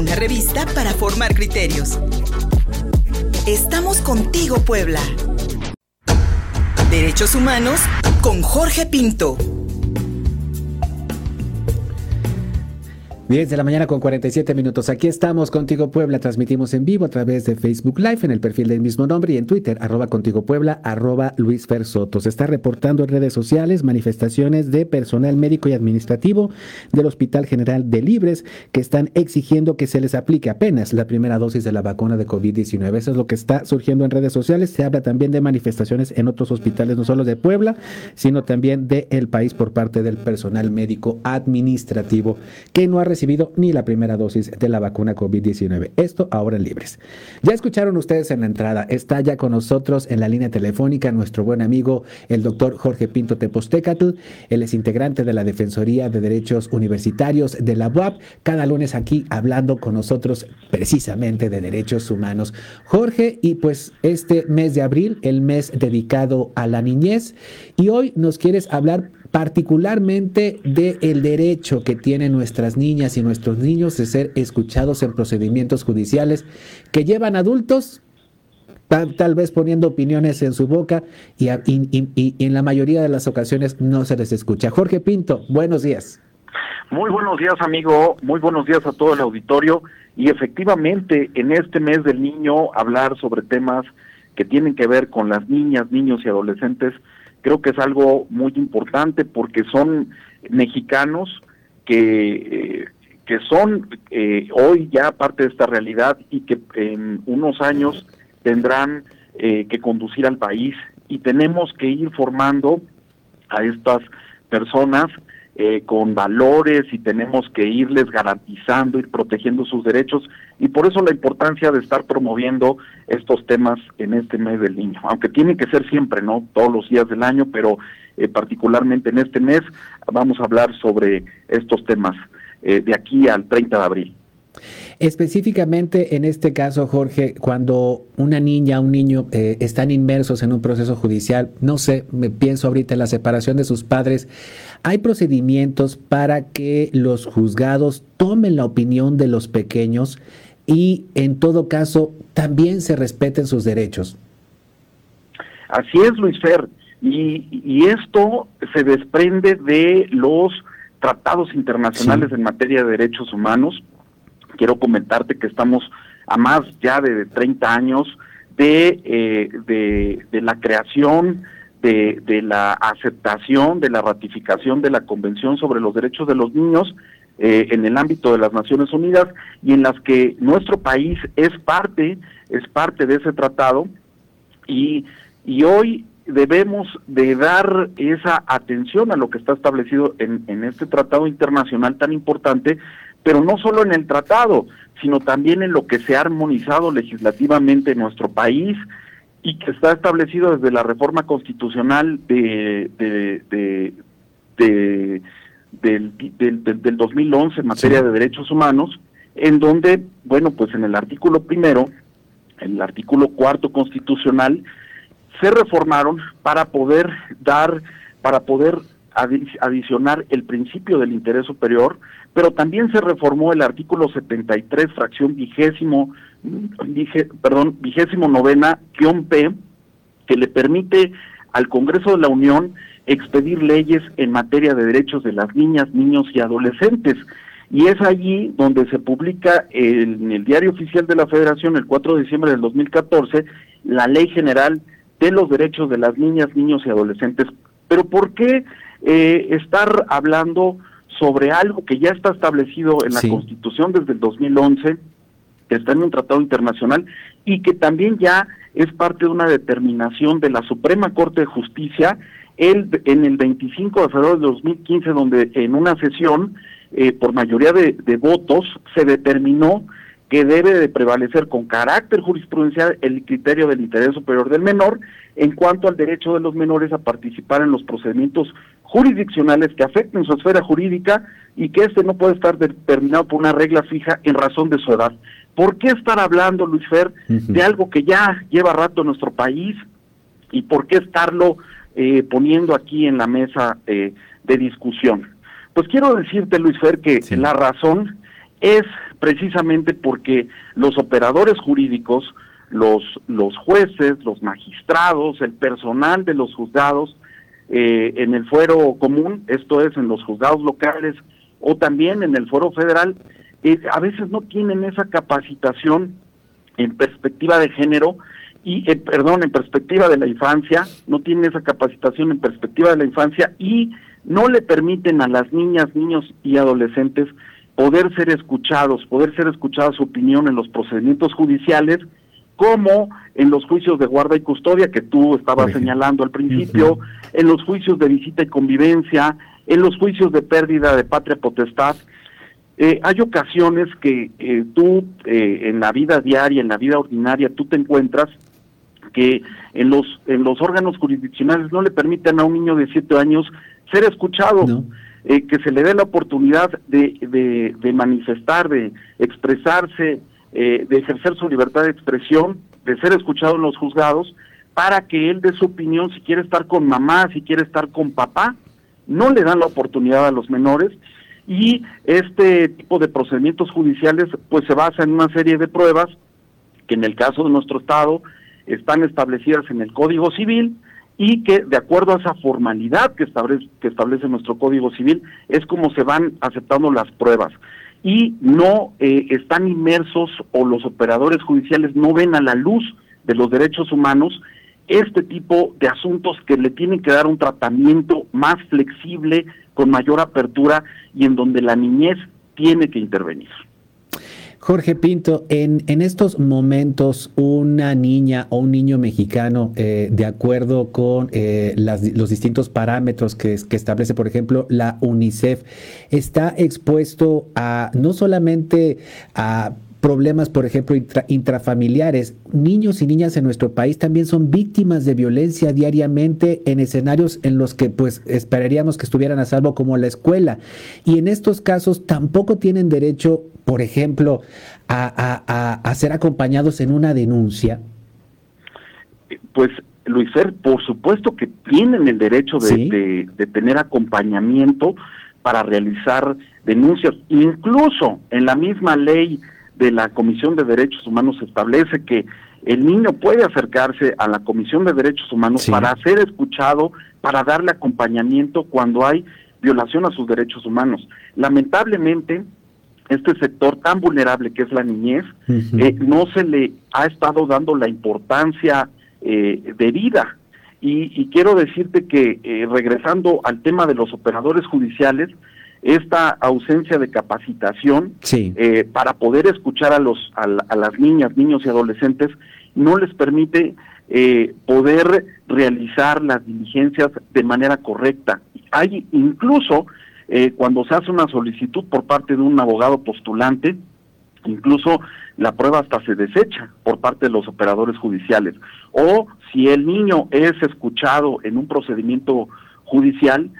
una revista para formar criterios. Estamos contigo, Puebla. Derechos Humanos con Jorge Pinto. 10 de la mañana con 47 minutos. Aquí estamos contigo Puebla. Transmitimos en vivo a través de Facebook Live en el perfil del mismo nombre y en Twitter, arroba contigo Puebla, arroba Luis Fer Soto. Se está reportando en redes sociales manifestaciones de personal médico y administrativo del Hospital General de Libres que están exigiendo que se les aplique apenas la primera dosis de la vacuna de COVID-19. Eso es lo que está surgiendo en redes sociales. Se habla también de manifestaciones en otros hospitales, no solo de Puebla, sino también del país por parte del personal médico administrativo que no ha recibido ni la primera dosis de la vacuna COVID-19. Esto ahora en libres. Ya escucharon ustedes en la entrada, está ya con nosotros en la línea telefónica nuestro buen amigo, el doctor Jorge Pinto Tepostecatl. Él es integrante de la Defensoría de Derechos Universitarios de la UAP, cada lunes aquí hablando con nosotros precisamente de derechos humanos. Jorge, y pues este mes de abril, el mes dedicado a la niñez, y hoy nos quieres hablar particularmente del el derecho que tienen nuestras niñas y nuestros niños de ser escuchados en procedimientos judiciales que llevan adultos tal, vez poniendo opiniones en su boca y, y, en la mayoría de las ocasiones no se les escucha. Jorge Pinto, buenos días. Muy buenos días, amigo. Muy buenos días a todo el auditorio. Y efectivamente, en este mes del niño, hablar sobre temas que tienen que ver con las niñas, niños y adolescentes creo que es algo muy importante porque son mexicanos que, eh, que son eh, hoy ya parte de esta realidad y que en unos años tendrán eh, que conducir al país. Y tenemos que ir formando a estas personas eh, con valores y tenemos que irles garantizando, ir protegiendo sus derechos y por eso la importancia de estar promoviendo estos temas en este mes del niño, aunque tiene que ser siempre, ¿no? Todos los días del año, pero eh, particularmente en este mes vamos a hablar sobre estos temas eh, de aquí al 30 de abril. Específicamente en este caso, Jorge, cuando una niña, un niño eh, están inmersos en un proceso judicial, no sé, me pienso ahorita en la separación de sus padres, ¿hay procedimientos para que los juzgados tomen la opinión de los pequeños y en todo caso también se respeten sus derechos? Así es, Luis Fer, y, y esto se desprende de los tratados internacionales en materia de derechos humanos, quiero comentarte que estamos a más ya de 30 años de, eh, de, la creación, de, de, la aceptación, de la ratificación de la Convención sobre los Derechos de los Niños eh, en el ámbito de las Naciones Unidas y en las que nuestro país es parte, es parte de ese tratado. Y, y hoy debemos de dar esa atención a lo que está establecido en, en este tratado internacional tan importante pero no solo en el tratado, sino también en lo que se ha armonizado legislativamente en nuestro país y que está establecido desde la reforma constitucional de, de, del, del, 2011 en materia de derechos humanos, en donde, bueno, pues en el artículo primero, el artículo cuarto constitucional, se reformaron para poder dar, para poder adicionar el principio del interés superior, pero también se reformó el artículo 73, fracción vigésimo, perdón, vigésimo novena, P, que le permite al Congreso de la Unión expedir leyes en materia de derechos de las niñas, niños y adolescentes. Y es allí donde se publica en el Diario Oficial de la Federación, el 4 de diciembre del 2014, la Ley General de los Derechos de las Niñas, Niños y Adolescentes. Pero ¿por qué eh, estar hablando sobre algo que ya está establecido en la Constitución desde el 2011, que está en un tratado internacional y que también ya es parte de una determinación de la Suprema Corte de Justicia el, en el 25 de febrero de 2015, donde en una sesión eh, por mayoría de, de votos se determinó que debe de prevalecer con carácter jurisprudencial el criterio del interés superior del menor en cuanto al derecho de los menores a participar en los procedimientos jurisdiccionales que afecten su esfera jurídica y que este no puede estar determinado por una regla fija en razón de su edad. ¿Por qué estar hablando, Luis Fer, de algo que ya lleva rato en nuestro país y por qué estarlo eh, poniendo aquí en la mesa eh, de discusión? Pues quiero decirte, Luis Fer, que la razón es precisamente porque los operadores jurídicos, los, los jueces, los magistrados, el personal de los juzgados, eh, en el fuero común, esto es en los juzgados locales o también en el fuero federal, eh, a veces no tienen esa capacitación en perspectiva de género y, eh, perdón, en perspectiva de la infancia, no tienen esa capacitación en perspectiva de la infancia y no le permiten a las niñas, niños y adolescentes poder ser escuchados, poder ser escuchada su opinión en los procedimientos judiciales, como en los juicios de guarda y custodia que tú estabas señalando al principio, en los juicios de visita y convivencia, en los juicios de pérdida de patria potestad. Eh, hay ocasiones que eh, tú eh, en la vida diaria, en la vida ordinaria, tú te encuentras que en los en los órganos jurisdiccionales no le permiten a un niño de siete años ser escuchado, que se le dé la oportunidad de, de, de manifestar, de expresarse, eh, de ejercer su libertad de expresión, de ser escuchado en los juzgados, para que él dé su opinión si quiere estar con mamá, si quiere estar con papá. No le dan la oportunidad a los menores y este tipo de procedimientos judiciales pues se basa en una serie de pruebas que en el caso de nuestro estado están establecidas en el Código Civil y que de acuerdo a esa formalidad que establece, que establece nuestro Código Civil es como se van aceptando las pruebas y no eh, están inmersos o los operadores judiciales no ven a la luz de los derechos humanos este tipo de asuntos que le tienen que dar un tratamiento más flexible, con mayor apertura y en donde la niñez tiene que intervenir. Jorge Pinto, en, en estos momentos una niña o un niño mexicano, eh, de acuerdo con eh, los distintos parámetros que, que, establece, por ejemplo, la UNICEF, está expuesto a no solamente a problemas, por ejemplo, intrafamiliares. Niños y niñas en nuestro país también son víctimas de violencia diariamente en escenarios en los que pues esperaríamos que estuvieran a salvo como la escuela. Y en estos casos tampoco tienen derecho, por ejemplo, a, ser acompañados en una denuncia. Pues Luis Fer, por supuesto que tienen el derecho de, de tener acompañamiento para realizar denuncias. Incluso en la misma ley de la Comisión de Derechos Humanos establece que el niño puede acercarse a la Comisión de Derechos Humanos para ser escuchado, para darle acompañamiento cuando hay violación a sus derechos humanos. Lamentablemente, este sector tan vulnerable que es la niñez, eh, no se le ha estado dando la importancia eh, debida. Y, y, quiero decirte que, eh, regresando al tema de los operadores judiciales, esta ausencia de capacitación eh, para poder escuchar a los a, las niñas, niños y adolescentes no les permite eh, poder realizar las diligencias de manera correcta. Hay incluso eh, cuando se hace una solicitud por parte de un abogado postulante, incluso la prueba hasta se desecha por parte de los operadores judiciales. O si el niño es escuchado en un procedimiento judicial,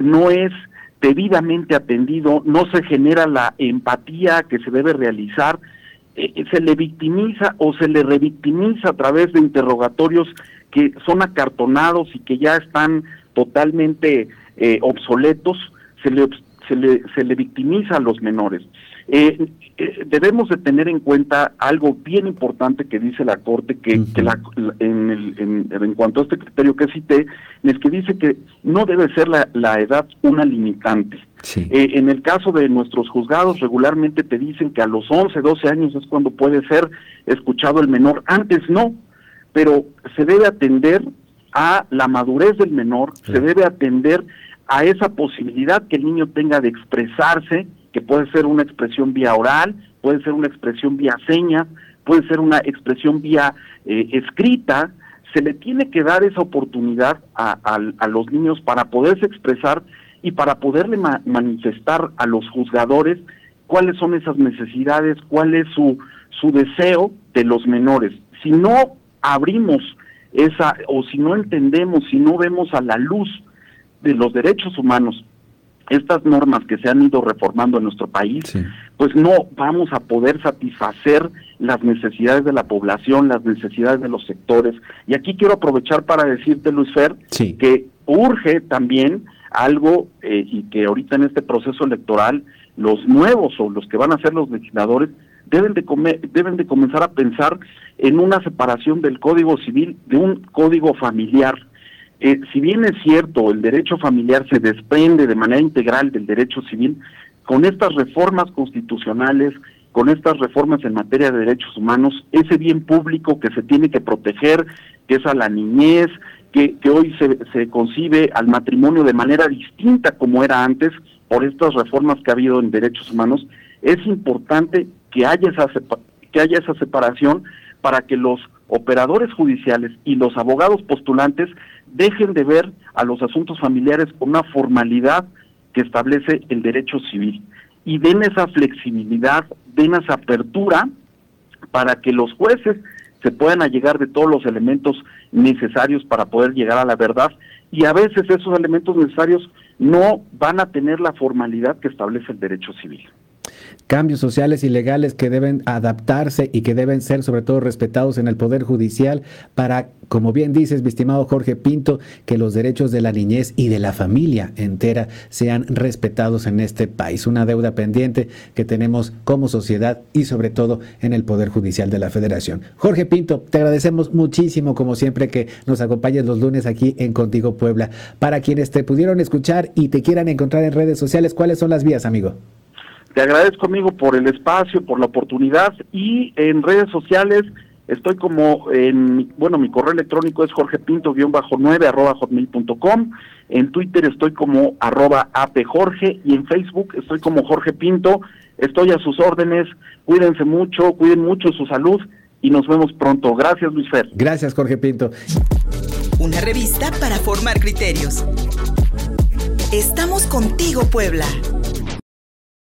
no es debidamente atendido, no se genera la empatía que se debe realizar, eh, eh, se le victimiza o se le revictimiza a través de interrogatorios que son acartonados y que ya están totalmente eh, obsoletos, se le, se, le, se le victimiza a los menores. Eh, eh, debemos de tener en cuenta algo bien importante que dice la Corte, que, la, en, el, en, cuanto a este criterio que cité, es que dice que no debe ser la, la edad una limitante. Eh, en el caso de nuestros juzgados, regularmente te dicen que a los 11, 12 años es cuando puede ser escuchado el menor, antes no, pero se debe atender a la madurez del menor, se debe atender a esa posibilidad que el niño tenga de expresarse, que puede ser una expresión vía oral, puede ser una expresión vía señas, puede ser una expresión vía eh, escrita, se le tiene que dar esa oportunidad a, a, los niños para poderse expresar y para poderle manifestar a los juzgadores cuáles son esas necesidades, cuál es su, su deseo de los menores. Si no abrimos esa, o si no entendemos, si no vemos a la luz de los derechos humanos estas normas que se han ido reformando en nuestro país, pues no vamos a poder satisfacer las necesidades de la población, las necesidades de los sectores. Y aquí quiero aprovechar para decirte, Luis Fer, que urge también algo eh, y que ahorita en este proceso electoral los nuevos o los que van a ser los legisladores deben de, deben de comenzar a pensar en una separación del Código Civil de un Código Familiar. Eh, si bien es cierto, el derecho familiar se desprende de manera integral del derecho civil, con estas reformas constitucionales, con estas reformas en materia de derechos humanos, ese bien público que se tiene que proteger, que es a la niñez, que, hoy se, se concibe al matrimonio de manera distinta como era antes, por estas reformas que ha habido en derechos humanos, es importante que haya esa, que haya esa separación para que los operadores judiciales y los abogados postulantes dejen de ver a los asuntos familiares con una formalidad que establece el derecho civil. Y den esa flexibilidad, den esa apertura para que los jueces se puedan allegar de todos los elementos necesarios para poder llegar a la verdad. Y a veces esos elementos necesarios no van a tener la formalidad que establece el derecho civil cambios sociales y legales que deben adaptarse y que deben ser sobre todo respetados en el Poder Judicial para, como bien dices, mi estimado Jorge Pinto, que los derechos de la niñez y de la familia entera sean respetados en este país. Una deuda pendiente que tenemos como sociedad y sobre todo en el Poder Judicial de la Federación. Jorge Pinto, te agradecemos muchísimo, como siempre, que nos acompañes los lunes aquí en Contigo Puebla. Para quienes te pudieron escuchar y te quieran encontrar en redes sociales, ¿cuáles son las vías, amigo? Te agradezco, amigo, por el espacio, por la oportunidad y en redes sociales estoy como en, bueno, mi correo electrónico es jorgepinto-9 arroba hotmail.com, en Twitter estoy como arroba apjorge y en Facebook estoy como Jorge Pinto, estoy a sus órdenes, cuídense mucho, cuiden mucho su salud y nos vemos pronto. Gracias, Luis Fer. Gracias, Jorge Pinto. Una revista para formar criterios. Estamos contigo, Puebla.